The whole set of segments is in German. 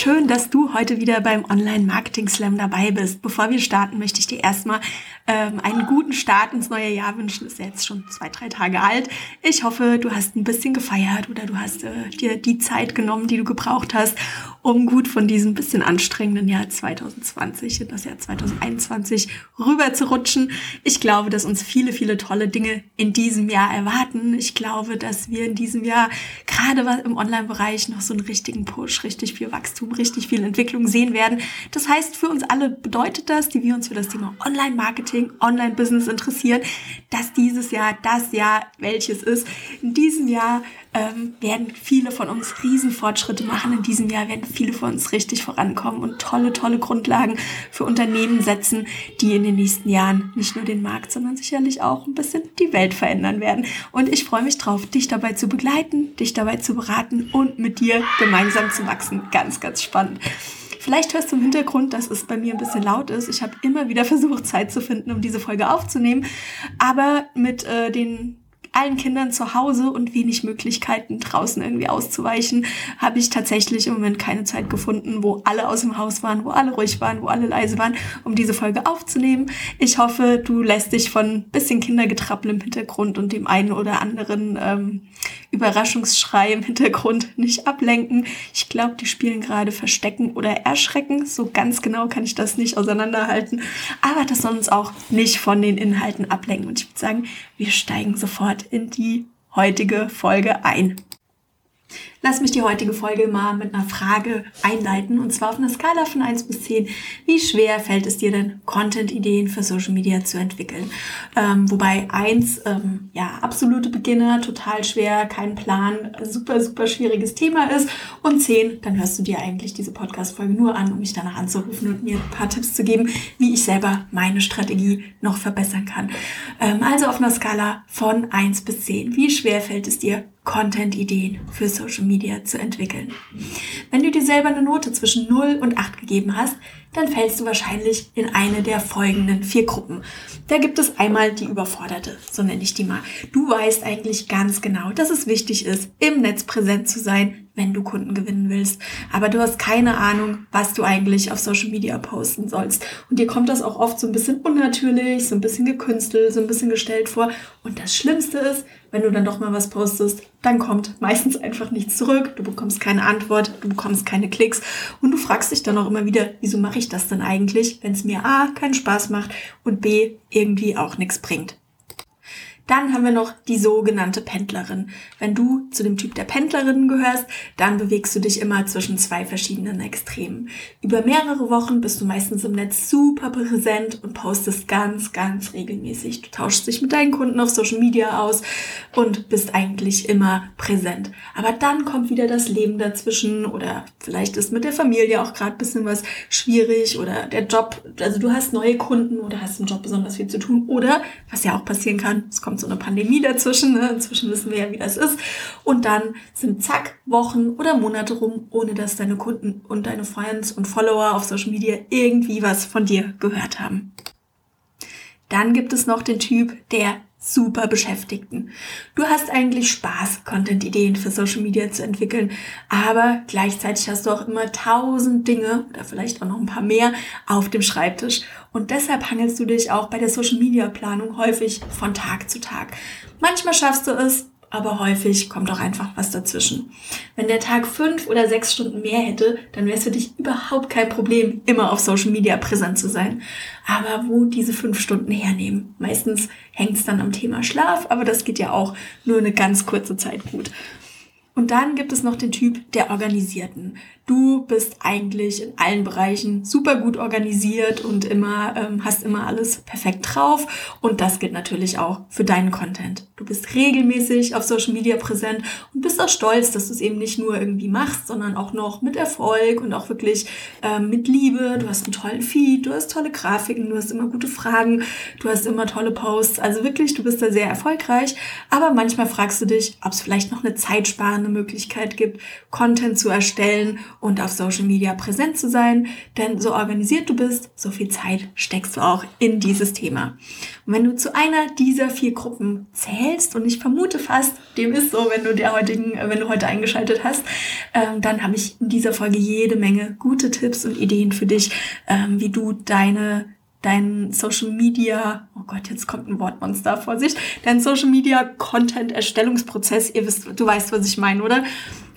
schön, dass du heute wieder beim Online Marketing Slam dabei bist. Bevor wir starten, möchte ich dir erstmal ähm, einen guten Start ins neue Jahr wünschen. Ist ja jetzt schon zwei, drei Tage alt. Ich hoffe, du hast ein bisschen gefeiert oder du hast äh, dir die Zeit genommen, die du gebraucht hast, um gut von diesem bisschen anstrengenden Jahr 2020 in das Jahr 2021 rüber zu rutschen. Ich glaube, dass uns viele, viele tolle Dinge in diesem Jahr erwarten. Ich glaube, dass wir in diesem Jahr gerade im Online-Bereich noch so einen richtigen Push, richtig viel Wachstum, richtig viel Entwicklung sehen werden. Das heißt, für uns alle bedeutet das, die wir uns für das Thema Online-Marketing, Online-Business interessieren, dass dieses Jahr das Jahr welches ist. In diesem Jahr ähm, werden viele von uns Riesenfortschritte machen. In diesem Jahr werden viele von uns richtig vorankommen und tolle, tolle Grundlagen für Unternehmen setzen, die in den nächsten Jahren nicht nur den Markt, sondern sicherlich auch ein bisschen die Welt verändern werden. Und ich freue mich drauf, dich dabei zu begleiten, dich dabei zu beraten und mit dir gemeinsam zu wachsen. Ganz, ganz spannend. Vielleicht hörst du im Hintergrund, dass es bei mir ein bisschen laut ist. Ich habe immer wieder versucht, Zeit zu finden, um diese Folge aufzunehmen. Aber mit äh, den allen Kindern zu Hause und wenig Möglichkeiten draußen irgendwie auszuweichen, habe ich tatsächlich im Moment keine Zeit gefunden, wo alle aus dem Haus waren, wo alle ruhig waren, wo alle leise waren, um diese Folge aufzunehmen. Ich hoffe, du lässt dich von bisschen Kindergetrappel im Hintergrund und dem einen oder anderen ähm, Überraschungsschrei im Hintergrund nicht ablenken. Ich glaube, die spielen gerade Verstecken oder Erschrecken. So ganz genau kann ich das nicht auseinanderhalten. Aber das soll uns auch nicht von den Inhalten ablenken. Und ich würde sagen, wir steigen sofort in die heutige Folge ein. Lass mich die heutige Folge mal mit einer Frage einleiten und zwar auf einer Skala von 1 bis 10. Wie schwer fällt es dir denn, Content-Ideen für Social Media zu entwickeln? Ähm, wobei 1, ähm, ja, absolute Beginner, total schwer, kein Plan, super, super schwieriges Thema ist und 10, dann hörst du dir eigentlich diese Podcast-Folge nur an, um mich danach anzurufen und mir ein paar Tipps zu geben, wie ich selber meine Strategie noch verbessern kann. Ähm, also auf einer Skala von 1 bis 10. Wie schwer fällt es dir, Content-Ideen für Social Media zu entwickeln. Wenn du dir selber eine Note zwischen 0 und 8 gegeben hast, dann fällst du wahrscheinlich in eine der folgenden vier Gruppen. Da gibt es einmal die Überforderte, so nenne ich die mal. Du weißt eigentlich ganz genau, dass es wichtig ist, im Netz präsent zu sein, wenn du Kunden gewinnen willst. Aber du hast keine Ahnung, was du eigentlich auf Social Media posten sollst. Und dir kommt das auch oft so ein bisschen unnatürlich, so ein bisschen gekünstelt, so ein bisschen gestellt vor. Und das Schlimmste ist, wenn du dann doch mal was postest, dann kommt meistens einfach nichts zurück. Du bekommst keine Antwort, du bekommst keine Klicks und du fragst dich dann auch immer wieder, wieso mache ich das denn eigentlich, wenn es mir A keinen Spaß macht und B irgendwie auch nichts bringt. Dann haben wir noch die sogenannte Pendlerin. Wenn du zu dem Typ der Pendlerinnen gehörst, dann bewegst du dich immer zwischen zwei verschiedenen Extremen. Über mehrere Wochen bist du meistens im Netz super präsent und postest ganz, ganz regelmäßig. Du tauschst dich mit deinen Kunden auf Social Media aus und bist eigentlich immer präsent. Aber dann kommt wieder das Leben dazwischen oder vielleicht ist mit der Familie auch gerade bisschen was schwierig oder der Job, also du hast neue Kunden oder hast im Job besonders viel zu tun oder was ja auch passieren kann, es kommt so eine Pandemie dazwischen. Ne? Inzwischen wissen wir ja, wie das ist. Und dann sind zack Wochen oder Monate rum, ohne dass deine Kunden und deine Fans und Follower auf Social Media irgendwie was von dir gehört haben. Dann gibt es noch den Typ der super Beschäftigten. Du hast eigentlich Spaß, Content-Ideen für Social Media zu entwickeln, aber gleichzeitig hast du auch immer tausend Dinge oder vielleicht auch noch ein paar mehr auf dem Schreibtisch. Und deshalb hangelst du dich auch bei der Social Media Planung häufig von Tag zu Tag. Manchmal schaffst du es, aber häufig kommt auch einfach was dazwischen. Wenn der Tag fünf oder sechs Stunden mehr hätte, dann wäre es für dich überhaupt kein Problem, immer auf Social Media präsent zu sein. Aber wo diese fünf Stunden hernehmen? Meistens hängt es dann am Thema Schlaf, aber das geht ja auch nur eine ganz kurze Zeit gut. Und dann gibt es noch den Typ der Organisierten. Du bist eigentlich in allen Bereichen super gut organisiert und immer ähm, hast immer alles perfekt drauf. Und das gilt natürlich auch für deinen Content. Du bist regelmäßig auf Social Media präsent und bist auch stolz, dass du es eben nicht nur irgendwie machst, sondern auch noch mit Erfolg und auch wirklich ähm, mit Liebe. Du hast einen tollen Feed, du hast tolle Grafiken, du hast immer gute Fragen, du hast immer tolle Posts. Also wirklich, du bist da sehr erfolgreich. Aber manchmal fragst du dich, ob es vielleicht noch eine zeitsparende Möglichkeit gibt, Content zu erstellen und auf Social Media präsent zu sein. Denn so organisiert du bist, so viel Zeit steckst du auch in dieses Thema. Und wenn du zu einer dieser vier Gruppen zählst, und ich vermute fast, dem ist so, wenn du der heutigen, wenn du heute eingeschaltet hast, ähm, dann habe ich in dieser Folge jede Menge gute Tipps und Ideen für dich, ähm, wie du deine dein Social Media, oh Gott, jetzt kommt ein Wortmonster, Vorsicht, dein Social Media Content Erstellungsprozess, ihr wisst, du weißt, was ich meine, oder?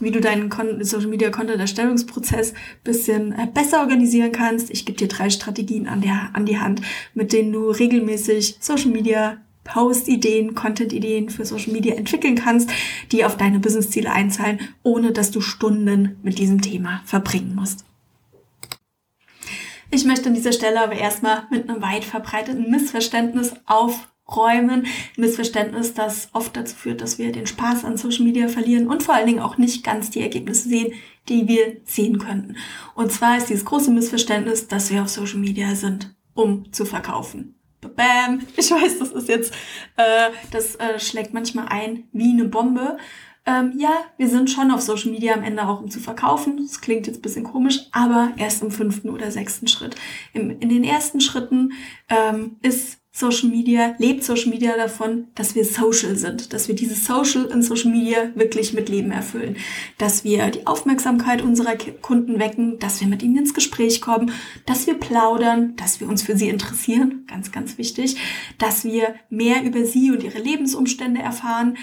Wie du deinen Social Media Content Erstellungsprozess bisschen äh, besser organisieren kannst. Ich gebe dir drei Strategien an, der, an die Hand, mit denen du regelmäßig Social Media Post-Ideen, Content-Ideen für Social Media entwickeln kannst, die auf deine Business-Ziele einzahlen, ohne dass du Stunden mit diesem Thema verbringen musst. Ich möchte an dieser Stelle aber erstmal mit einem weit verbreiteten Missverständnis aufräumen. Missverständnis, das oft dazu führt, dass wir den Spaß an Social Media verlieren und vor allen Dingen auch nicht ganz die Ergebnisse sehen, die wir sehen könnten. Und zwar ist dieses große Missverständnis, dass wir auf Social Media sind, um zu verkaufen. Bam! Ich weiß, das ist jetzt, äh, das äh, schlägt manchmal ein wie eine Bombe. Ähm, ja, wir sind schon auf Social Media am Ende auch um zu verkaufen. Das klingt jetzt bisschen komisch, aber erst im fünften oder sechsten Schritt. Im, in den ersten Schritten ähm, ist Social Media, lebt Social Media davon, dass wir social sind, dass wir dieses Social in Social Media wirklich mit Leben erfüllen, dass wir die Aufmerksamkeit unserer Kunden wecken, dass wir mit ihnen ins Gespräch kommen, dass wir plaudern, dass wir uns für sie interessieren, ganz, ganz wichtig, dass wir mehr über sie und ihre Lebensumstände erfahren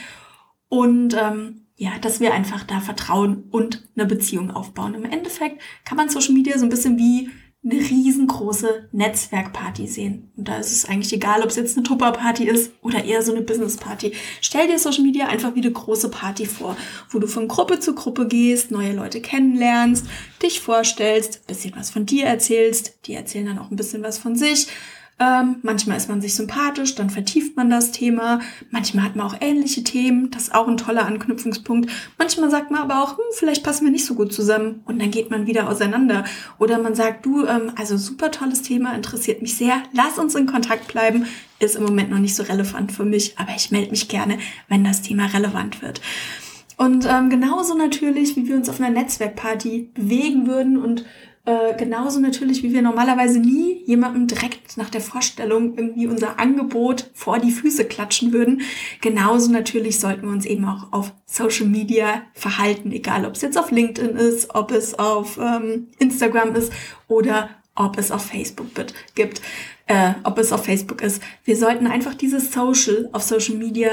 und ähm, ja, dass wir einfach da Vertrauen und eine Beziehung aufbauen. Im Endeffekt kann man Social Media so ein bisschen wie eine riesengroße Netzwerkparty sehen. Und da ist es eigentlich egal, ob es jetzt eine Tupperparty ist oder eher so eine Businessparty. Stell dir Social Media einfach wie eine große Party vor, wo du von Gruppe zu Gruppe gehst, neue Leute kennenlernst, dich vorstellst, bisschen was von dir erzählst, die erzählen dann auch ein bisschen was von sich ähm, manchmal ist man sich sympathisch, dann vertieft man das Thema. Manchmal hat man auch ähnliche Themen, das ist auch ein toller Anknüpfungspunkt. Manchmal sagt man aber auch, hm, vielleicht passen wir nicht so gut zusammen und dann geht man wieder auseinander. Oder man sagt, du, ähm, also super tolles Thema, interessiert mich sehr, lass uns in Kontakt bleiben. Ist im Moment noch nicht so relevant für mich, aber ich melde mich gerne, wenn das Thema relevant wird. Und ähm, genauso natürlich, wie wir uns auf einer Netzwerkparty bewegen würden und äh, genauso natürlich, wie wir normalerweise nie jemandem direkt nach der Vorstellung irgendwie unser Angebot vor die Füße klatschen würden. Genauso natürlich sollten wir uns eben auch auf Social Media verhalten, egal ob es jetzt auf LinkedIn ist, ob es auf ähm, Instagram ist oder ob es auf Facebook gibt, äh, ob es auf Facebook ist. Wir sollten einfach dieses Social auf Social Media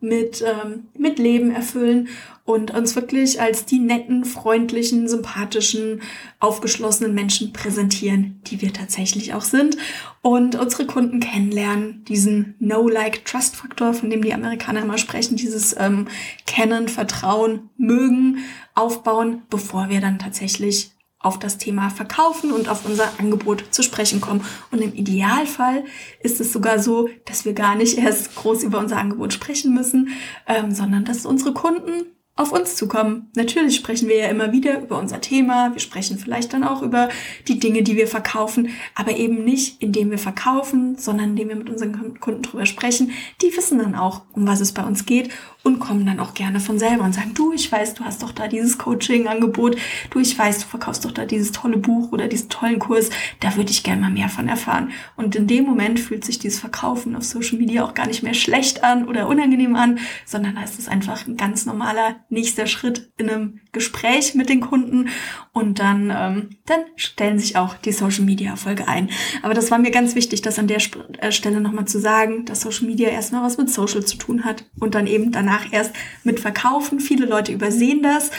mit, ähm, mit Leben erfüllen und uns wirklich als die netten, freundlichen, sympathischen, aufgeschlossenen Menschen präsentieren, die wir tatsächlich auch sind und unsere Kunden kennenlernen, diesen No-Like-Trust-Faktor, von dem die Amerikaner immer sprechen, dieses ähm, Kennen, Vertrauen, Mögen aufbauen, bevor wir dann tatsächlich auf das Thema Verkaufen und auf unser Angebot zu sprechen kommen. Und im Idealfall ist es sogar so, dass wir gar nicht erst groß über unser Angebot sprechen müssen, ähm, sondern dass unsere Kunden auf uns zukommen. Natürlich sprechen wir ja immer wieder über unser Thema, wir sprechen vielleicht dann auch über die Dinge, die wir verkaufen, aber eben nicht, indem wir verkaufen, sondern indem wir mit unseren Kunden drüber sprechen. Die wissen dann auch, um was es bei uns geht und kommen dann auch gerne von selber und sagen, du, ich weiß, du hast doch da dieses Coaching-Angebot, du, ich weiß, du verkaufst doch da dieses tolle Buch oder diesen tollen Kurs, da würde ich gerne mal mehr von erfahren. Und in dem Moment fühlt sich dieses Verkaufen auf Social Media auch gar nicht mehr schlecht an oder unangenehm an, sondern da ist es einfach ein ganz normaler nächster Schritt in einem Gespräch mit den Kunden und dann, ähm, dann stellen sich auch die Social Media Erfolge ein. Aber das war mir ganz wichtig, das an der äh, Stelle nochmal zu sagen, dass Social Media erstmal was mit Social zu tun hat und dann eben danach erst mit Verkaufen. Viele Leute übersehen das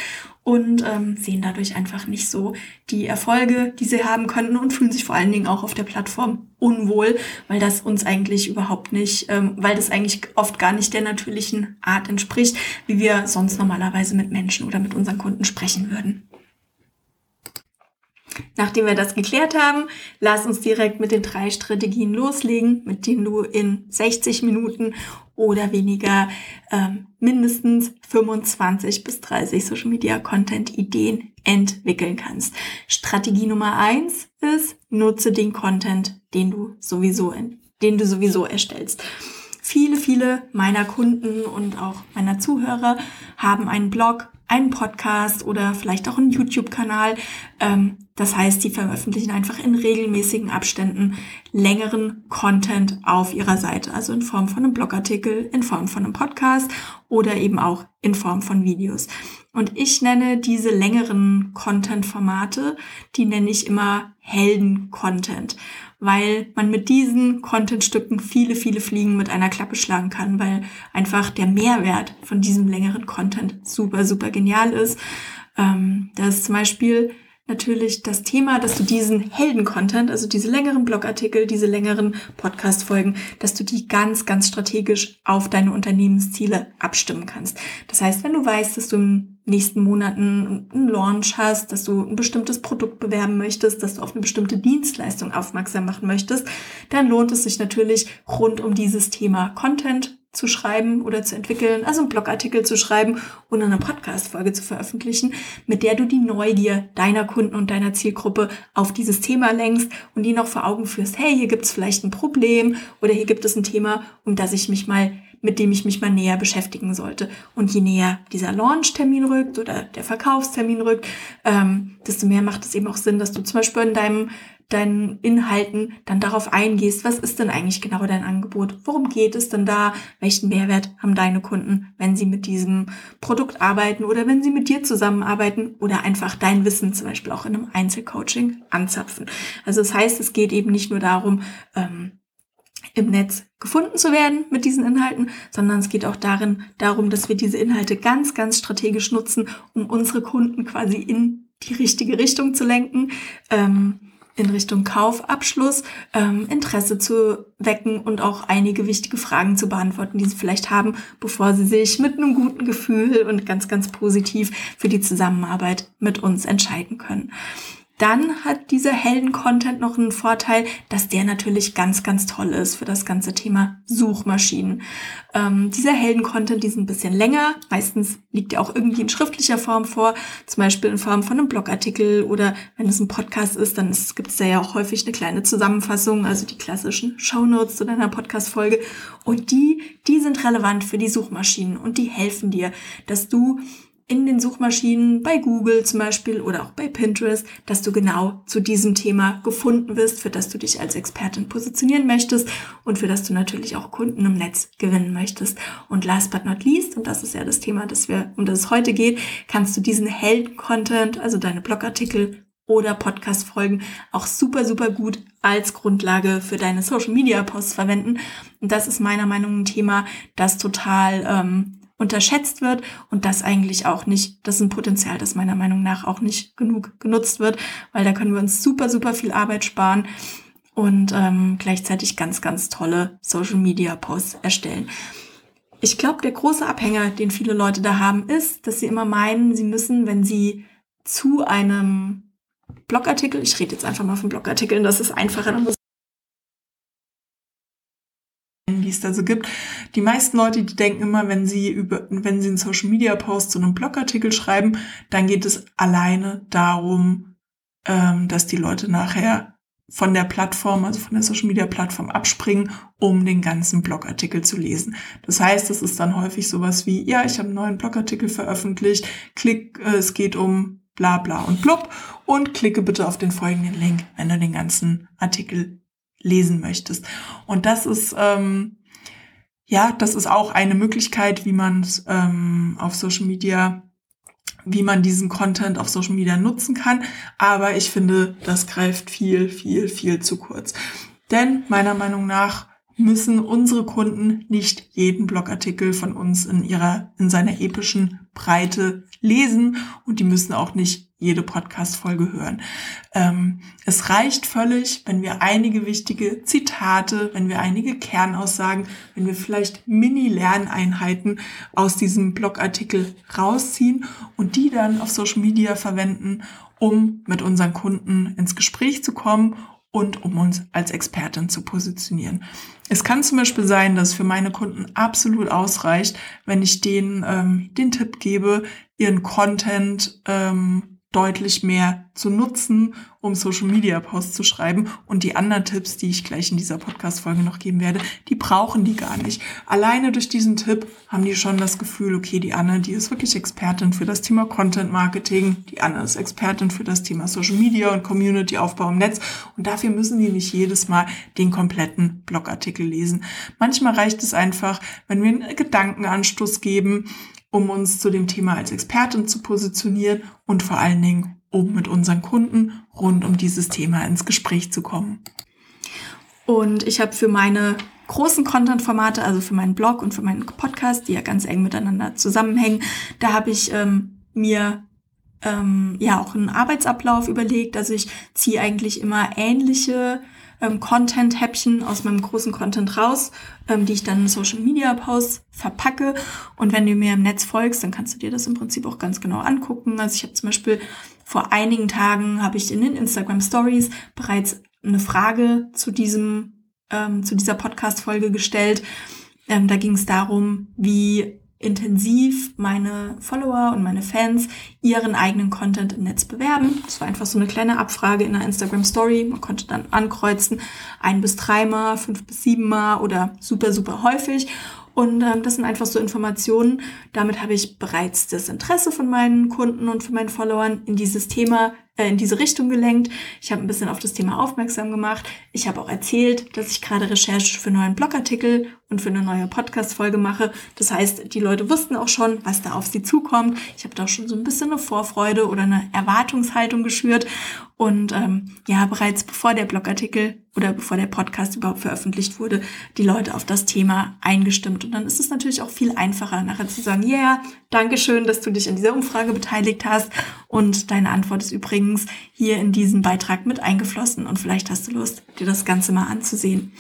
und ähm, sehen dadurch einfach nicht so die Erfolge, die sie haben könnten und fühlen sich vor allen Dingen auch auf der Plattform unwohl, weil das uns eigentlich überhaupt nicht, ähm, weil das eigentlich oft gar nicht der natürlichen Art entspricht, wie wir sonst normalerweise mit Menschen oder mit unseren Kunden sprechen würden. Nachdem wir das geklärt haben, lass uns direkt mit den drei Strategien loslegen, mit denen du in 60 Minuten oder weniger ähm, mindestens 25 bis 30 Social Media Content Ideen entwickeln kannst. Strategie Nummer eins ist, nutze den Content, den du sowieso, den du sowieso erstellst. Viele, viele meiner Kunden und auch meiner Zuhörer haben einen Blog, einen Podcast oder vielleicht auch einen YouTube-Kanal. Ähm, das heißt, die veröffentlichen einfach in regelmäßigen Abständen längeren Content auf ihrer Seite, also in Form von einem Blogartikel, in Form von einem Podcast oder eben auch in Form von Videos. Und ich nenne diese längeren Content-Formate, die nenne ich immer Helden-Content, weil man mit diesen Content-Stücken viele, viele Fliegen mit einer Klappe schlagen kann, weil einfach der Mehrwert von diesem längeren Content super, super genial ist. Ähm, das ist zum Beispiel natürlich das Thema, dass du diesen Helden-Content, also diese längeren Blogartikel, diese längeren Podcast-Folgen, dass du die ganz, ganz strategisch auf deine Unternehmensziele abstimmen kannst. Das heißt, wenn du weißt, dass du im nächsten Monaten einen Launch hast, dass du ein bestimmtes Produkt bewerben möchtest, dass du auf eine bestimmte Dienstleistung aufmerksam machen möchtest, dann lohnt es sich natürlich rund um dieses Thema Content zu schreiben oder zu entwickeln, also einen Blogartikel zu schreiben und eine Podcast-Folge zu veröffentlichen, mit der du die Neugier deiner Kunden und deiner Zielgruppe auf dieses Thema lenkst und die noch vor Augen führst, hey, hier gibt es vielleicht ein Problem oder hier gibt es ein Thema, um das ich mich mal mit dem ich mich mal näher beschäftigen sollte. Und je näher dieser Launch-Termin rückt oder der Verkaufstermin rückt, ähm, desto mehr macht es eben auch Sinn, dass du zum Beispiel in deinem deinen Inhalten dann darauf eingehst, was ist denn eigentlich genau dein Angebot? Worum geht es denn da? Welchen Mehrwert haben deine Kunden, wenn sie mit diesem Produkt arbeiten oder wenn sie mit dir zusammenarbeiten oder einfach dein Wissen zum Beispiel auch in einem Einzelcoaching anzapfen? Also das heißt, es geht eben nicht nur darum, ähm, im Netz gefunden zu werden mit diesen Inhalten, sondern es geht auch darin, darum, dass wir diese Inhalte ganz, ganz strategisch nutzen, um unsere Kunden quasi in die richtige Richtung zu lenken. Ähm, in Richtung Kaufabschluss ähm, Interesse zu wecken und auch einige wichtige Fragen zu beantworten, die sie vielleicht haben, bevor sie sich mit einem guten Gefühl und ganz, ganz positiv für die Zusammenarbeit mit uns entscheiden können. Dann hat dieser Helden-Content noch einen Vorteil, dass der natürlich ganz, ganz toll ist für das ganze Thema Suchmaschinen. Ähm, dieser Helden-Content, die ist ein bisschen länger. Meistens liegt er auch irgendwie in schriftlicher Form vor, zum Beispiel in Form von einem Blogartikel oder wenn es ein Podcast ist, dann gibt es da ja auch häufig eine kleine Zusammenfassung, also die klassischen Shownotes zu deiner Podcast-Folge. Und die, die sind relevant für die Suchmaschinen und die helfen dir, dass du in den Suchmaschinen bei Google zum Beispiel oder auch bei Pinterest, dass du genau zu diesem Thema gefunden wirst, für das du dich als Expertin positionieren möchtest und für das du natürlich auch Kunden im Netz gewinnen möchtest. Und last but not least, und das ist ja das Thema, das wir, um das es heute geht, kannst du diesen Helden-Content, also deine Blogartikel oder Podcast-Folgen auch super, super gut als Grundlage für deine Social-Media-Posts verwenden. Und das ist meiner Meinung nach ein Thema, das total ähm, unterschätzt wird und das eigentlich auch nicht, das ist ein Potenzial, das meiner Meinung nach auch nicht genug genutzt wird, weil da können wir uns super, super viel Arbeit sparen und ähm, gleichzeitig ganz, ganz tolle Social-Media-Posts erstellen. Ich glaube, der große Abhänger, den viele Leute da haben, ist, dass sie immer meinen, sie müssen, wenn sie zu einem Blogartikel, ich rede jetzt einfach mal von Blogartikeln, das ist einfacher, dann muss die es da so gibt. Die meisten Leute, die denken immer, wenn sie über, wenn sie einen Social Media Post zu einem Blogartikel schreiben, dann geht es alleine darum, ähm, dass die Leute nachher von der Plattform, also von der Social Media Plattform abspringen, um den ganzen Blogartikel zu lesen. Das heißt, es ist dann häufig sowas wie, ja, ich habe einen neuen Blogartikel veröffentlicht, klick, äh, es geht um bla bla und blub und klicke bitte auf den folgenden Link, wenn du den ganzen Artikel lesen möchtest. Und das ist ähm, ja, das ist auch eine Möglichkeit, wie man ähm, auf Social Media, wie man diesen Content auf Social Media nutzen kann. Aber ich finde, das greift viel, viel, viel zu kurz. Denn meiner Meinung nach müssen unsere Kunden nicht jeden Blogartikel von uns in ihrer, in seiner epischen Breite lesen und die müssen auch nicht jede Podcast-Folge hören. Ähm, es reicht völlig, wenn wir einige wichtige Zitate, wenn wir einige Kernaussagen, wenn wir vielleicht Mini-Lerneinheiten aus diesem Blogartikel rausziehen und die dann auf Social Media verwenden, um mit unseren Kunden ins Gespräch zu kommen und um uns als Expertin zu positionieren. Es kann zum Beispiel sein, dass für meine Kunden absolut ausreicht, wenn ich denen ähm, den Tipp gebe, ihren Content ähm, deutlich mehr zu nutzen, um Social Media Posts zu schreiben. Und die anderen Tipps, die ich gleich in dieser Podcast-Folge noch geben werde, die brauchen die gar nicht. Alleine durch diesen Tipp haben die schon das Gefühl, okay, die Anne, die ist wirklich Expertin für das Thema Content Marketing. Die Anne ist Expertin für das Thema Social Media und Community Aufbau im Netz. Und dafür müssen die nicht jedes Mal den kompletten Blogartikel lesen. Manchmal reicht es einfach, wenn wir einen Gedankenanstoß geben, um uns zu dem Thema als Expertin zu positionieren und vor allen Dingen, um mit unseren Kunden rund um dieses Thema ins Gespräch zu kommen. Und ich habe für meine großen Content-Formate, also für meinen Blog und für meinen Podcast, die ja ganz eng miteinander zusammenhängen, da habe ich ähm, mir ähm, ja auch einen Arbeitsablauf überlegt. Also ich ziehe eigentlich immer ähnliche ähm, Content-Häppchen aus meinem großen Content raus, ähm, die ich dann in Social Media Posts verpacke. Und wenn du mir im Netz folgst, dann kannst du dir das im Prinzip auch ganz genau angucken. Also ich habe zum Beispiel vor einigen Tagen habe ich in den Instagram Stories bereits eine Frage zu diesem ähm, zu dieser Podcast-Folge gestellt. Ähm, da ging es darum, wie intensiv meine Follower und meine Fans ihren eigenen Content im Netz bewerben. Das war einfach so eine kleine Abfrage in der Instagram Story. Man konnte dann ankreuzen, ein bis dreimal, fünf bis siebenmal oder super, super häufig. Und ähm, das sind einfach so Informationen. Damit habe ich bereits das Interesse von meinen Kunden und von meinen Followern in dieses Thema, in diese Richtung gelenkt. Ich habe ein bisschen auf das Thema aufmerksam gemacht. Ich habe auch erzählt, dass ich gerade Recherche für neuen Blogartikel und für eine neue Podcast-Folge mache. Das heißt, die Leute wussten auch schon, was da auf sie zukommt. Ich habe da schon so ein bisschen eine Vorfreude oder eine Erwartungshaltung geschürt. Und ähm, ja, bereits bevor der Blogartikel oder bevor der Podcast überhaupt veröffentlicht wurde, die Leute auf das Thema eingestimmt. Und dann ist es natürlich auch viel einfacher, nachher zu sagen, ja, yeah, danke schön, dass du dich in dieser Umfrage beteiligt hast. Und deine Antwort ist übrigens hier in diesen Beitrag mit eingeflossen. Und vielleicht hast du Lust, dir das Ganze mal anzusehen.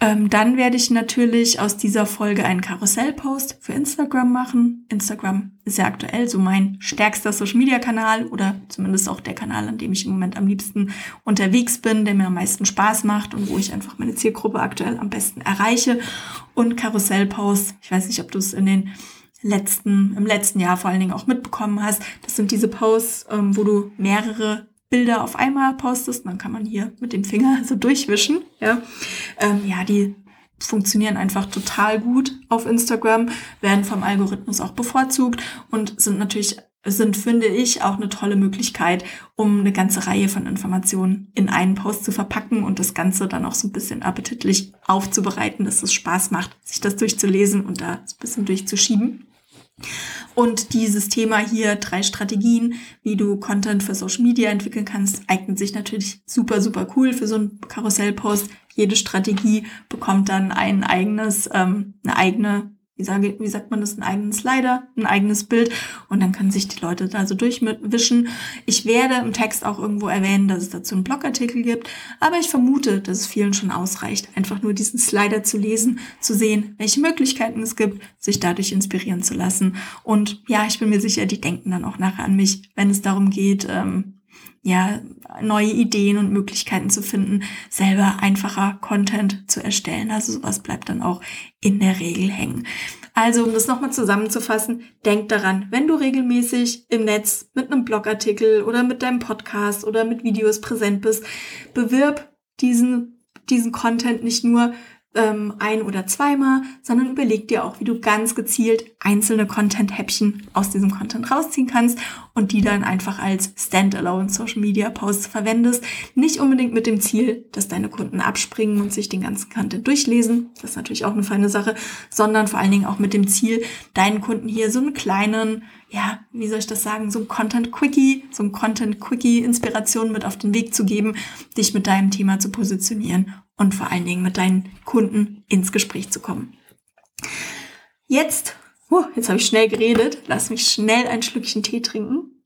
Ähm, dann werde ich natürlich aus dieser Folge einen Karussellpost für Instagram machen. Instagram ist ja aktuell so mein stärkster Social-Media-Kanal oder zumindest auch der Kanal, an dem ich im Moment am liebsten unterwegs bin, der mir am meisten Spaß macht und wo ich einfach meine Zielgruppe aktuell am besten erreiche. Und Karussellpost, ich weiß nicht, ob du es in den letzten, im letzten Jahr vor allen Dingen auch mitbekommen hast. Das sind diese Posts, ähm, wo du mehrere Bilder auf einmal postest, dann kann man hier mit dem Finger so durchwischen. Ja, ähm, ja die funktionieren einfach total gut auf Instagram, werden vom Algorithmus auch bevorzugt und sind natürlich sind, finde ich, auch eine tolle Möglichkeit, um eine ganze Reihe von Informationen in einen Post zu verpacken und das Ganze dann auch so ein bisschen appetitlich aufzubereiten, dass es Spaß macht, sich das durchzulesen und da so ein bisschen durchzuschieben. Und dieses Thema hier, drei Strategien, wie du Content für Social Media entwickeln kannst, eignet sich natürlich super, super cool für so einen Karussellpost. Jede Strategie bekommt dann ein eigenes, ähm, eine eigene wie, sage, wie sagt man das, einen eigenen Slider, ein eigenes Bild und dann können sich die Leute da so durchwischen. Ich werde im Text auch irgendwo erwähnen, dass es dazu einen Blogartikel gibt, aber ich vermute, dass es vielen schon ausreicht, einfach nur diesen Slider zu lesen, zu sehen, welche Möglichkeiten es gibt, sich dadurch inspirieren zu lassen. Und ja, ich bin mir sicher, die denken dann auch nachher an mich, wenn es darum geht, ähm, ja, neue Ideen und Möglichkeiten zu finden, selber einfacher Content zu erstellen. Also sowas bleibt dann auch in der Regel hängen. Also, um das nochmal zusammenzufassen, denk daran, wenn du regelmäßig im Netz mit einem Blogartikel oder mit deinem Podcast oder mit Videos präsent bist, bewirb diesen, diesen Content nicht nur ähm, ein oder zweimal, sondern überleg dir auch, wie du ganz gezielt einzelne Content-Häppchen aus diesem Content rausziehen kannst und die dann einfach als Standalone Social Media Posts verwendest. Nicht unbedingt mit dem Ziel, dass deine Kunden abspringen und sich den ganzen Content durchlesen. Das ist natürlich auch eine feine Sache, sondern vor allen Dingen auch mit dem Ziel, deinen Kunden hier so einen kleinen, ja, wie soll ich das sagen, so ein Content Quickie, so ein Content Quickie Inspiration mit auf den Weg zu geben, dich mit deinem Thema zu positionieren und vor allen Dingen mit deinen Kunden ins Gespräch zu kommen. Jetzt, oh, jetzt habe ich schnell geredet, lass mich schnell ein Schlückchen Tee trinken.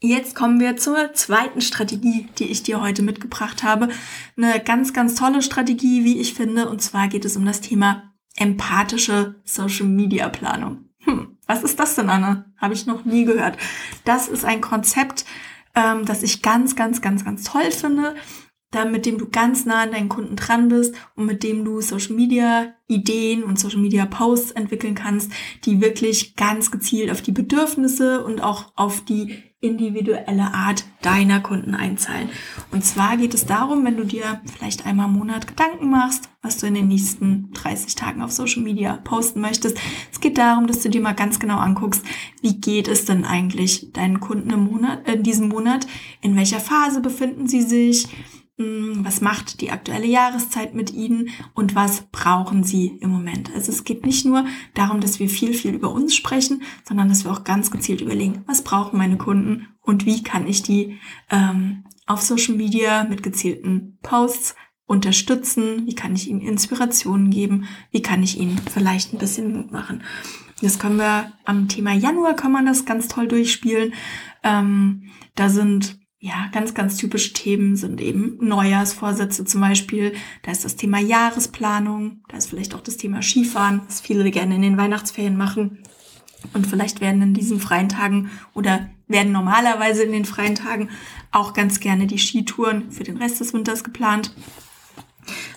Jetzt kommen wir zur zweiten Strategie, die ich dir heute mitgebracht habe. Eine ganz, ganz tolle Strategie, wie ich finde. Und zwar geht es um das Thema empathische Social Media Planung. Hm, was ist das denn, Anne? Habe ich noch nie gehört. Das ist ein Konzept, ähm, das ich ganz, ganz, ganz, ganz toll finde da mit dem du ganz nah an deinen Kunden dran bist und mit dem du Social Media Ideen und Social Media Posts entwickeln kannst, die wirklich ganz gezielt auf die Bedürfnisse und auch auf die individuelle Art deiner Kunden einzahlen. Und zwar geht es darum, wenn du dir vielleicht einmal im Monat Gedanken machst, was du in den nächsten 30 Tagen auf Social Media posten möchtest. Es geht darum, dass du dir mal ganz genau anguckst, wie geht es denn eigentlich deinen Kunden im Monat, äh, in diesem Monat? In welcher Phase befinden sie sich? Was macht die aktuelle Jahreszeit mit ihnen und was brauchen sie im Moment. Also es geht nicht nur darum, dass wir viel, viel über uns sprechen, sondern dass wir auch ganz gezielt überlegen, was brauchen meine Kunden und wie kann ich die ähm, auf Social Media mit gezielten Posts unterstützen, wie kann ich ihnen Inspirationen geben, wie kann ich ihnen vielleicht ein bisschen Mut machen. Das können wir am Thema Januar kann man das ganz toll durchspielen. Ähm, da sind ja, ganz, ganz typische Themen sind eben Neujahrsvorsätze zum Beispiel. Da ist das Thema Jahresplanung, da ist vielleicht auch das Thema Skifahren, was viele gerne in den Weihnachtsferien machen. Und vielleicht werden in diesen freien Tagen oder werden normalerweise in den freien Tagen auch ganz gerne die Skitouren für den Rest des Winters geplant.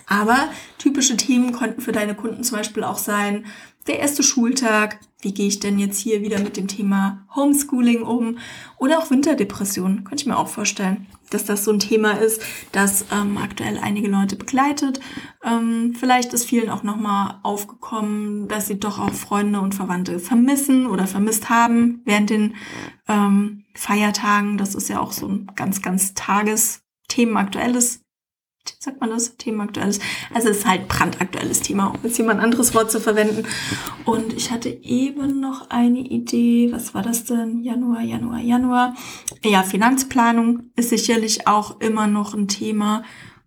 Aber typische Themen konnten für deine Kunden zum Beispiel auch sein, der erste Schultag, wie gehe ich denn jetzt hier wieder mit dem Thema Homeschooling um oder auch Winterdepression, könnte ich mir auch vorstellen, dass das so ein Thema ist, das ähm, aktuell einige Leute begleitet. Ähm, vielleicht ist vielen auch nochmal aufgekommen, dass sie doch auch Freunde und Verwandte vermissen oder vermisst haben während den ähm, Feiertagen. Das ist ja auch so ein ganz, ganz tagesthemenaktuelles sagt man das, themenaktuelles. Also es ist halt brandaktuelles Thema, um jetzt ein anderes Wort zu verwenden. Und ich hatte eben noch eine Idee, was war das denn? Januar, Januar, Januar. Ja, Finanzplanung ist sicherlich auch immer noch ein Thema.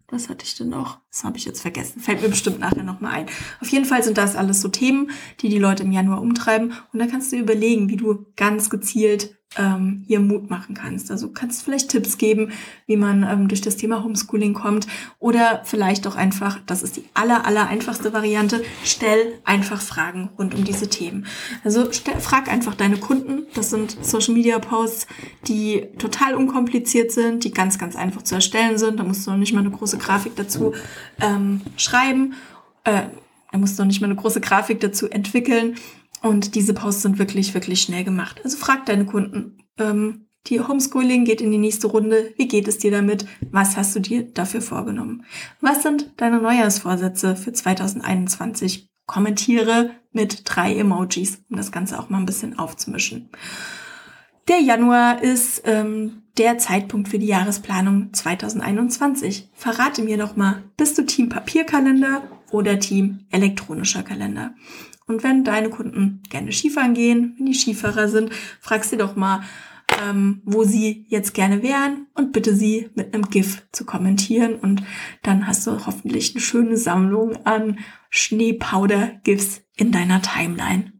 Was hatte ich denn noch? Das habe ich jetzt vergessen. Fällt mir bestimmt nachher nochmal ein. Auf jeden Fall sind das alles so Themen, die die Leute im Januar umtreiben. Und da kannst du überlegen, wie du ganz gezielt ähm, hier Mut machen kannst. Also kannst vielleicht Tipps geben, wie man ähm, durch das Thema Homeschooling kommt oder vielleicht auch einfach, das ist die aller, aller einfachste Variante, stell einfach Fragen rund um diese Themen. Also stell, frag einfach deine Kunden. Das sind Social Media Posts, die total unkompliziert sind, die ganz, ganz einfach zu erstellen sind. Da musst du noch nicht mal eine große Grafik dazu ähm, schreiben. Äh, musst du noch nicht mal eine große Grafik dazu entwickeln und diese Posts sind wirklich, wirklich schnell gemacht. Also frag deine Kunden. Ähm, die Homeschooling geht in die nächste Runde. Wie geht es dir damit? Was hast du dir dafür vorgenommen? Was sind deine Neujahrsvorsätze für 2021? Kommentiere mit drei Emojis, um das Ganze auch mal ein bisschen aufzumischen. Der Januar ist ähm, der Zeitpunkt für die Jahresplanung 2021. Verrate mir doch mal, bist du Team Papierkalender oder Team elektronischer Kalender? Und wenn deine Kunden gerne Skifahren gehen, wenn die Skifahrer sind, frag sie doch mal, ähm, wo sie jetzt gerne wären und bitte sie mit einem GIF zu kommentieren. Und dann hast du hoffentlich eine schöne Sammlung an Schneepowder-GIFs in deiner Timeline.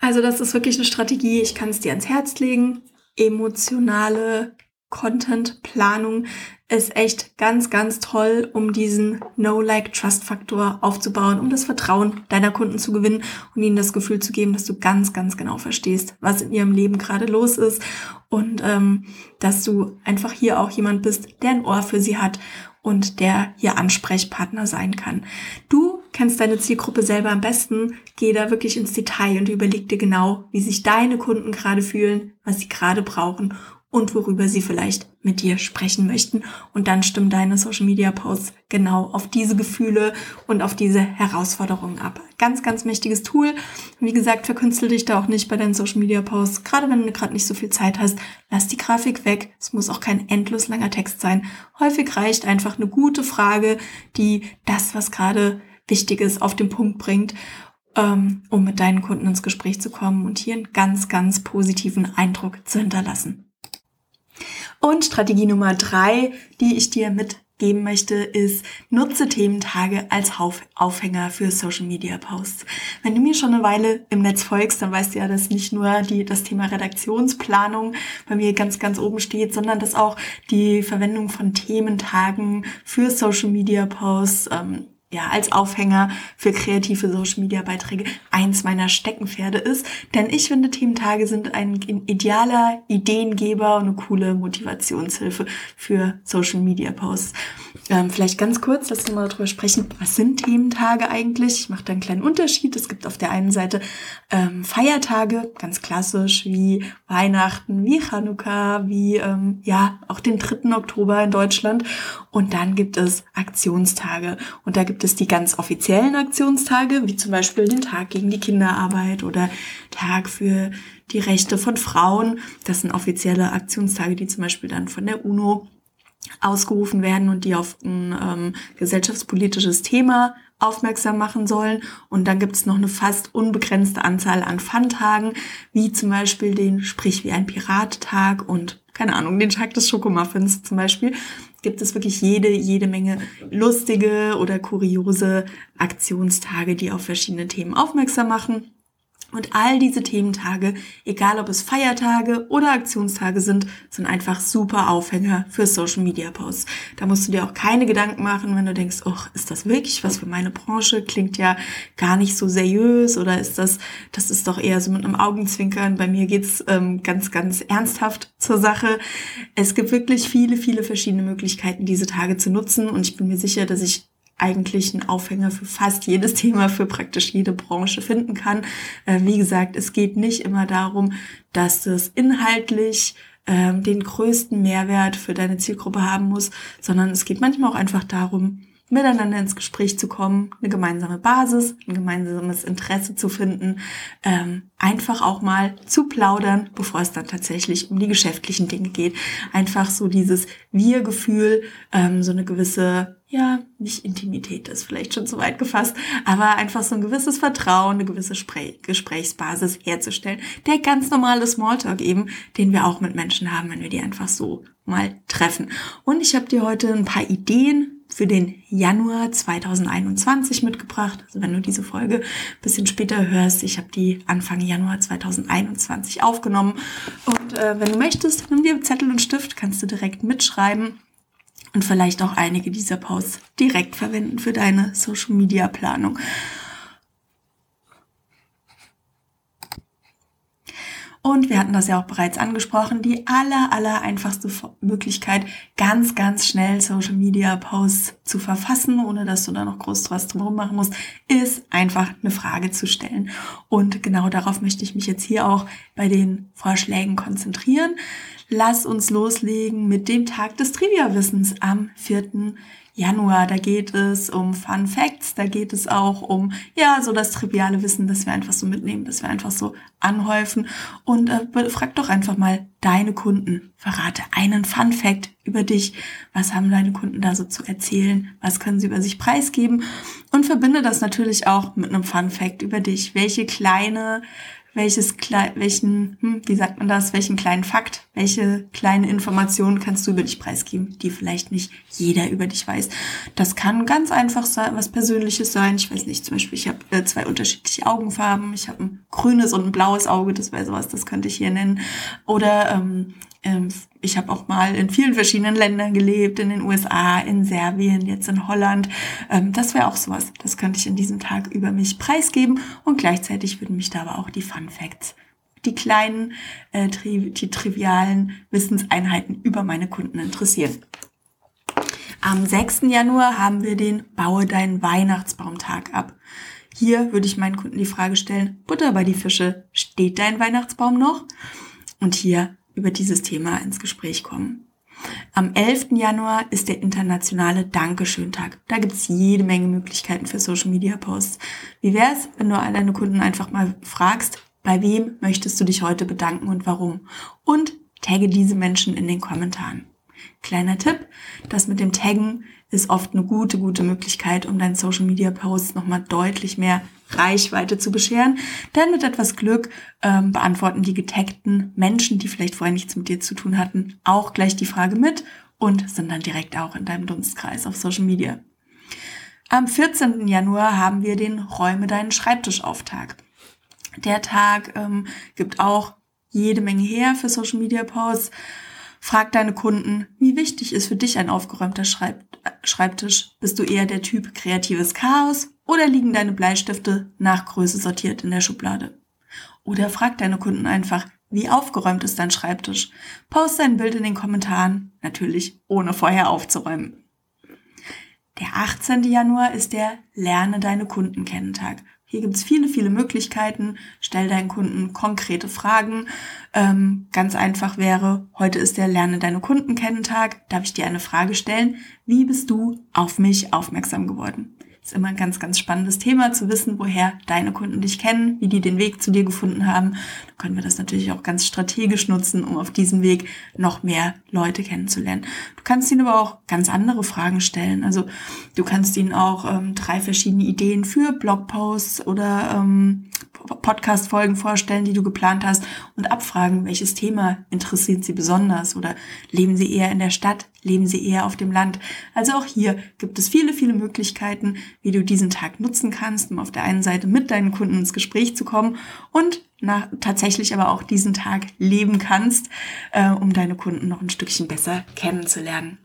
Also das ist wirklich eine Strategie, ich kann es dir ans Herz legen. Emotionale Content-Planung ist echt ganz, ganz toll, um diesen No-Like-Trust-Faktor aufzubauen, um das Vertrauen deiner Kunden zu gewinnen und ihnen das Gefühl zu geben, dass du ganz, ganz genau verstehst, was in ihrem Leben gerade los ist und ähm, dass du einfach hier auch jemand bist, der ein Ohr für sie hat und der hier Ansprechpartner sein kann. Du kennst deine Zielgruppe selber am besten, geh da wirklich ins Detail und überleg dir genau, wie sich deine Kunden gerade fühlen, was sie gerade brauchen und worüber sie vielleicht mit dir sprechen möchten. Und dann stimmen deine Social Media Posts genau auf diese Gefühle und auf diese Herausforderungen ab. Ganz, ganz mächtiges Tool. Wie gesagt, verkünstel dich da auch nicht bei deinen Social Media Posts. Gerade wenn du gerade nicht so viel Zeit hast, lass die Grafik weg. Es muss auch kein endlos langer Text sein. Häufig reicht einfach eine gute Frage, die das, was gerade wichtig ist, auf den Punkt bringt ähm, um mit deinen Kunden ins Gespräch zu kommen und hier einen ganz, ganz positiven Eindruck zu hinterlassen. Und Strategie Nummer drei, die ich dir mitgeben möchte, ist, nutze Thementage als Aufhänger für Social Media Posts. Wenn du mir schon eine Weile im Netz folgst, dann weißt du ja, dass nicht nur die, das Thema Redaktionsplanung bei mir ganz, ganz oben steht, sondern dass auch die Verwendung von Thementagen für Social Media Posts ähm, ja, als Aufhänger für kreative Social Media Beiträge eins meiner Steckenpferde ist. Denn ich finde, Thementage sind ein idealer Ideengeber und eine coole Motivationshilfe für Social Media Posts. Ähm, vielleicht ganz kurz, lass uns mal darüber sprechen. Was sind Thementage eigentlich? Ich mache da einen kleinen Unterschied. Es gibt auf der einen Seite ähm, Feiertage, ganz klassisch, wie Weihnachten, wie Chanukka, wie, ähm, ja, auch den 3. Oktober in Deutschland. Und dann gibt es Aktionstage. Und da gibt gibt es die ganz offiziellen Aktionstage, wie zum Beispiel den Tag gegen die Kinderarbeit oder Tag für die Rechte von Frauen. Das sind offizielle Aktionstage, die zum Beispiel dann von der UNO ausgerufen werden und die auf ein ähm, gesellschaftspolitisches Thema aufmerksam machen sollen. Und dann gibt es noch eine fast unbegrenzte Anzahl an Fun-Tagen, wie zum Beispiel den Sprich wie ein Pirat-Tag und keine Ahnung, den Tag des Schokomuffins zum Beispiel gibt es wirklich jede, jede Menge lustige oder kuriose Aktionstage, die auf verschiedene Themen aufmerksam machen. Und all diese Thementage, egal ob es Feiertage oder Aktionstage sind, sind einfach super Aufhänger für Social Media Posts. Da musst du dir auch keine Gedanken machen, wenn du denkst, oh, ist das wirklich was für meine Branche? Klingt ja gar nicht so seriös oder ist das, das ist doch eher so mit einem Augenzwinkern. Bei mir geht's ähm, ganz, ganz ernsthaft zur Sache. Es gibt wirklich viele, viele verschiedene Möglichkeiten, diese Tage zu nutzen und ich bin mir sicher, dass ich eigentlich einen Aufhänger für fast jedes Thema, für praktisch jede Branche finden kann. Äh, wie gesagt, es geht nicht immer darum, dass es inhaltlich ähm, den größten Mehrwert für deine Zielgruppe haben muss, sondern es geht manchmal auch einfach darum, miteinander ins Gespräch zu kommen, eine gemeinsame Basis, ein gemeinsames Interesse zu finden, ähm, einfach auch mal zu plaudern, bevor es dann tatsächlich um die geschäftlichen Dinge geht. Einfach so dieses Wir-Gefühl, ähm, so eine gewisse, ja, nicht Intimität ist vielleicht schon zu weit gefasst, aber einfach so ein gewisses Vertrauen, eine gewisse Spre Gesprächsbasis herzustellen. Der ganz normale Smalltalk eben, den wir auch mit Menschen haben, wenn wir die einfach so mal treffen. Und ich habe dir heute ein paar Ideen für den Januar 2021 mitgebracht. Also wenn du diese Folge ein bisschen später hörst, ich habe die Anfang Januar 2021 aufgenommen. Und äh, wenn du möchtest, nimm dir Zettel und Stift, kannst du direkt mitschreiben und vielleicht auch einige dieser Posts direkt verwenden für deine Social Media Planung. Und wir hatten das ja auch bereits angesprochen, die aller, aller einfachste Möglichkeit, ganz, ganz schnell Social Media Posts zu verfassen, ohne dass du da noch groß was drumherum machen musst, ist einfach eine Frage zu stellen. Und genau darauf möchte ich mich jetzt hier auch bei den Vorschlägen konzentrieren. Lass uns loslegen mit dem Tag des Trivia-Wissens am 4. Januar. Da geht es um Fun Facts, da geht es auch um, ja, so das triviale Wissen, das wir einfach so mitnehmen, das wir einfach so anhäufen. Und äh, frag doch einfach mal deine Kunden. Verrate einen Fun Fact über dich. Was haben deine Kunden da so zu erzählen? Was können sie über sich preisgeben? Und verbinde das natürlich auch mit einem Fun Fact über dich. Welche kleine welches welchen, hm, wie sagt man das, welchen kleinen Fakt, welche kleine Information kannst du über dich preisgeben, die vielleicht nicht jeder über dich weiß. Das kann ganz einfach sein, was Persönliches sein. Ich weiß nicht, zum Beispiel, ich habe äh, zwei unterschiedliche Augenfarben. Ich habe ein grünes und ein blaues Auge, das wäre sowas, das könnte ich hier nennen. Oder ähm, ich habe auch mal in vielen verschiedenen Ländern gelebt, in den USA, in Serbien, jetzt in Holland. Ähm, das wäre auch sowas. Das könnte ich in diesem Tag über mich preisgeben und gleichzeitig würden mich da aber auch die Fun Facts, die kleinen, äh, die trivialen Wissenseinheiten über meine Kunden interessieren. Am 6. Januar haben wir den Baue deinen Weihnachtsbaumtag ab. Hier würde ich meinen Kunden die Frage stellen, Butter bei die Fische, steht dein Weihnachtsbaum noch? Und hier über dieses Thema ins Gespräch kommen. Am 11. Januar ist der internationale Dankeschön-Tag. Da gibt es jede Menge Möglichkeiten für Social-Media-Posts. Wie wäre es, wenn du all deine Kunden einfach mal fragst, bei wem möchtest du dich heute bedanken und warum? Und tagge diese Menschen in den Kommentaren. Kleiner Tipp, das mit dem Taggen ist oft eine gute, gute Möglichkeit, um deinen Social Media Posts nochmal deutlich mehr Reichweite zu bescheren. Denn mit etwas Glück ähm, beantworten die getagten Menschen, die vielleicht vorher nichts mit dir zu tun hatten, auch gleich die Frage mit und sind dann direkt auch in deinem Dunstkreis auf Social Media. Am 14. Januar haben wir den Räume deinen Schreibtisch Auftag. Der Tag ähm, gibt auch jede Menge her für Social Media Posts. Frag deine Kunden, wie wichtig ist für dich ein aufgeräumter Schreibtisch? Bist du eher der Typ kreatives Chaos oder liegen deine Bleistifte nach Größe sortiert in der Schublade? Oder frag deine Kunden einfach, wie aufgeräumt ist dein Schreibtisch? Post ein Bild in den Kommentaren, natürlich ohne vorher aufzuräumen. Der 18. Januar ist der Lerne deine Kunden kennen Tag. Hier gibt es viele, viele Möglichkeiten. Stell deinen Kunden konkrete Fragen. Ähm, ganz einfach wäre, heute ist der Lerne deine Kunden kennen Tag. Darf ich dir eine Frage stellen? Wie bist du auf mich aufmerksam geworden? Ist immer ein ganz, ganz spannendes Thema zu wissen, woher deine Kunden dich kennen, wie die den Weg zu dir gefunden haben. Da können wir das natürlich auch ganz strategisch nutzen, um auf diesem Weg noch mehr Leute kennenzulernen. Du kannst ihnen aber auch ganz andere Fragen stellen. Also du kannst ihnen auch ähm, drei verschiedene Ideen für Blogposts oder ähm, Podcast-Folgen vorstellen, die du geplant hast und abfragen, welches Thema interessiert sie besonders oder leben sie eher in der Stadt, leben sie eher auf dem Land. Also auch hier gibt es viele, viele Möglichkeiten, wie du diesen Tag nutzen kannst, um auf der einen Seite mit deinen Kunden ins Gespräch zu kommen und nach, tatsächlich aber auch diesen Tag leben kannst, äh, um deine Kunden noch ein Stückchen besser kennenzulernen.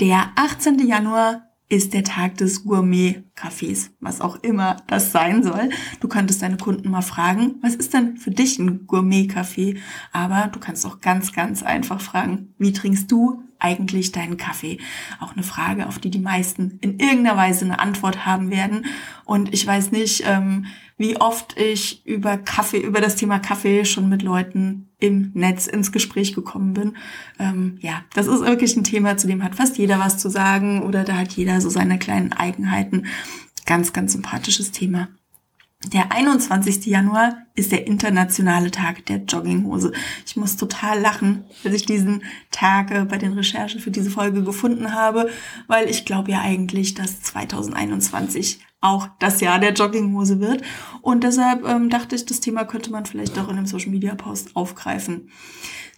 Der 18. Januar ist der Tag des Gourmet-Cafés, was auch immer das sein soll. Du könntest deine Kunden mal fragen, was ist denn für dich ein Gourmet-Café? Aber du kannst auch ganz, ganz einfach fragen, wie trinkst du eigentlich deinen Kaffee? Auch eine Frage, auf die die meisten in irgendeiner Weise eine Antwort haben werden. Und ich weiß nicht, ähm, wie oft ich über Kaffee, über das Thema Kaffee schon mit Leuten im Netz ins Gespräch gekommen bin. Ähm, ja, das ist wirklich ein Thema, zu dem hat fast jeder was zu sagen oder da hat jeder so seine kleinen Eigenheiten. Ganz, ganz sympathisches Thema. Der 21. Januar ist der internationale Tag der Jogginghose. Ich muss total lachen, als ich diesen Tag bei den Recherchen für diese Folge gefunden habe, weil ich glaube ja eigentlich, dass 2021 auch das Jahr der Jogginghose wird. Und deshalb ähm, dachte ich, das Thema könnte man vielleicht auch in einem Social Media Post aufgreifen.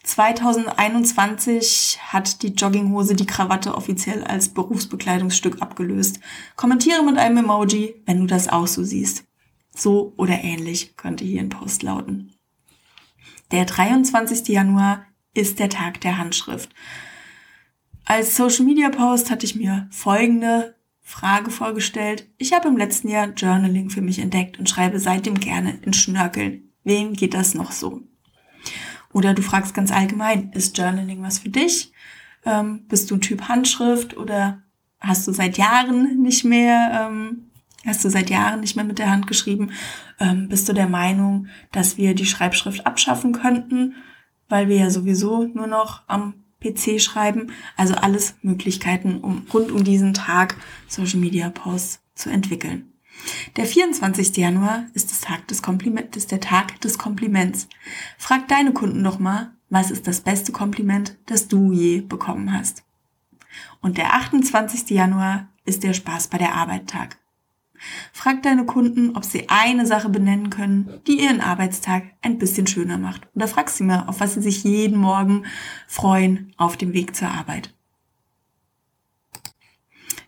2021 hat die Jogginghose die Krawatte offiziell als Berufsbekleidungsstück abgelöst. Kommentiere mit einem Emoji, wenn du das auch so siehst. So oder ähnlich könnte hier ein Post lauten. Der 23. Januar ist der Tag der Handschrift. Als Social Media Post hatte ich mir folgende Frage vorgestellt. Ich habe im letzten Jahr Journaling für mich entdeckt und schreibe seitdem gerne in Schnörkeln. Wem geht das noch so? Oder du fragst ganz allgemein, ist Journaling was für dich? Ähm, bist du ein Typ Handschrift oder hast du seit Jahren nicht mehr, ähm, hast du seit Jahren nicht mehr mit der Hand geschrieben? Ähm, bist du der Meinung, dass wir die Schreibschrift abschaffen könnten, weil wir ja sowieso nur noch am PC schreiben. Also alles Möglichkeiten, um rund um diesen Tag Social Media Posts zu entwickeln. Der 24. Januar ist, das Tag des Kompliment, ist der Tag des Kompliments. Frag deine Kunden doch mal, was ist das beste Kompliment, das du je bekommen hast. Und der 28. Januar ist der Spaß bei der Arbeit Tag. Frag deine Kunden, ob sie eine Sache benennen können, die ihren Arbeitstag ein bisschen schöner macht. Oder frag sie mal, auf was sie sich jeden Morgen freuen auf dem Weg zur Arbeit.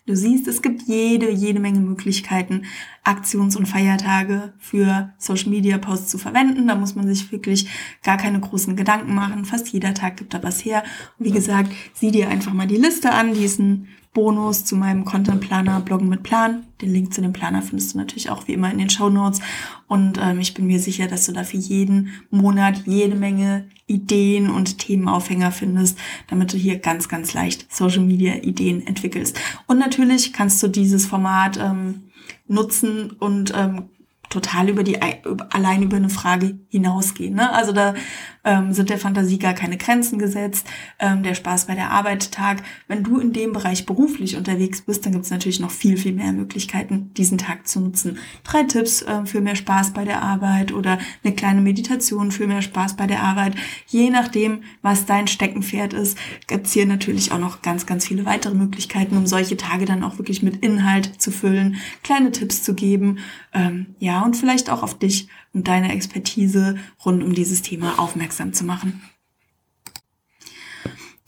Du siehst, es gibt jede, jede Menge Möglichkeiten, Aktions- und Feiertage für Social Media Posts zu verwenden. Da muss man sich wirklich gar keine großen Gedanken machen. Fast jeder Tag gibt da was her. Und wie gesagt, sieh dir einfach mal die Liste an. Die ist ein Bonus zu meinem Content Planer Bloggen mit Plan. Den Link zu dem Planer findest du natürlich auch wie immer in den Show Notes. Und ähm, ich bin mir sicher, dass du da für jeden Monat jede Menge Ideen und Themenaufhänger findest, damit du hier ganz, ganz leicht Social Media Ideen entwickelst. Und natürlich kannst du dieses Format ähm, nutzen und ähm, total über die allein über eine Frage hinausgehen. Ne? Also da ähm, sind der Fantasie gar keine Grenzen gesetzt, ähm, der Spaß bei der Arbeit Tag. Wenn du in dem Bereich beruflich unterwegs bist, dann gibt es natürlich noch viel, viel mehr Möglichkeiten, diesen Tag zu nutzen. Drei Tipps äh, für mehr Spaß bei der Arbeit oder eine kleine Meditation für mehr Spaß bei der Arbeit. Je nachdem, was dein Steckenpferd ist, gibt's hier natürlich auch noch ganz, ganz viele weitere Möglichkeiten, um solche Tage dann auch wirklich mit Inhalt zu füllen, kleine Tipps zu geben, ähm, ja, und vielleicht auch auf dich und deine Expertise rund um dieses Thema aufmerksam zu machen.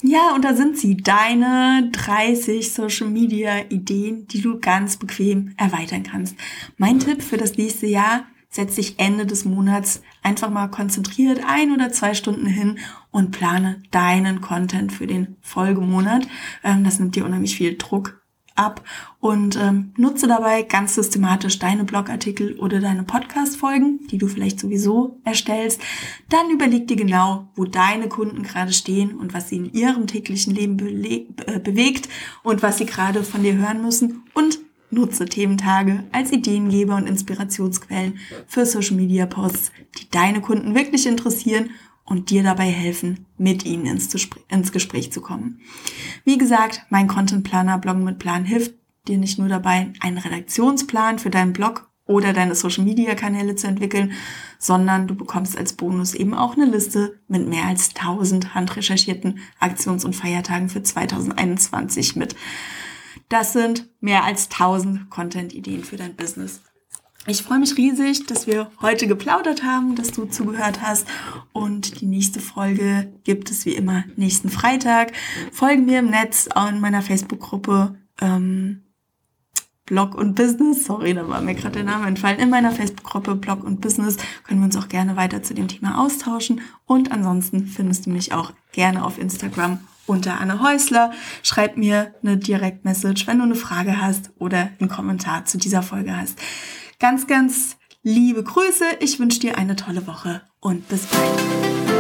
Ja, und da sind sie, deine 30 Social Media Ideen, die du ganz bequem erweitern kannst. Mein Tipp für das nächste Jahr, setz dich Ende des Monats einfach mal konzentriert ein oder zwei Stunden hin und plane deinen Content für den Folgemonat. Ähm, das nimmt dir unheimlich viel Druck ab und ähm, nutze dabei ganz systematisch deine Blogartikel oder deine Podcast-Folgen, die du vielleicht sowieso erstellst. Dann überleg dir genau, wo deine Kunden gerade stehen und was sie in ihrem täglichen Leben be äh, bewegt und was sie gerade von dir hören müssen und nutze Thementage als Ideengeber und Inspirationsquellen für Social Media Posts, die deine Kunden wirklich interessieren und dir dabei helfen, mit ihnen ins, ins Gespräch zu kommen. Wie gesagt, mein Content Planer Bloggen mit Plan hilft dir nicht nur dabei, einen Redaktionsplan für deinen Blog oder deine Social Media Kanäle zu entwickeln, sondern du bekommst als Bonus eben auch eine Liste mit mehr als 1000 handrecherchierten Aktions- und Feiertagen für 2021 mit. Das sind mehr als 1000 Content-Ideen für dein Business. Ich freue mich riesig, dass wir heute geplaudert haben, dass du zugehört hast. Und die nächste Folge gibt es wie immer nächsten Freitag. Folgen mir im Netz in meiner Facebook-Gruppe ähm, Blog und Business. Sorry, da war mir gerade der Name entfallen. In meiner Facebook-Gruppe Blog und Business können wir uns auch gerne weiter zu dem Thema austauschen. Und ansonsten findest du mich auch gerne auf Instagram unter Anne Häusler. Schreib mir eine Direktmessage, wenn du eine Frage hast oder einen Kommentar zu dieser Folge hast. Ganz, ganz liebe Grüße. Ich wünsche dir eine tolle Woche und bis bald.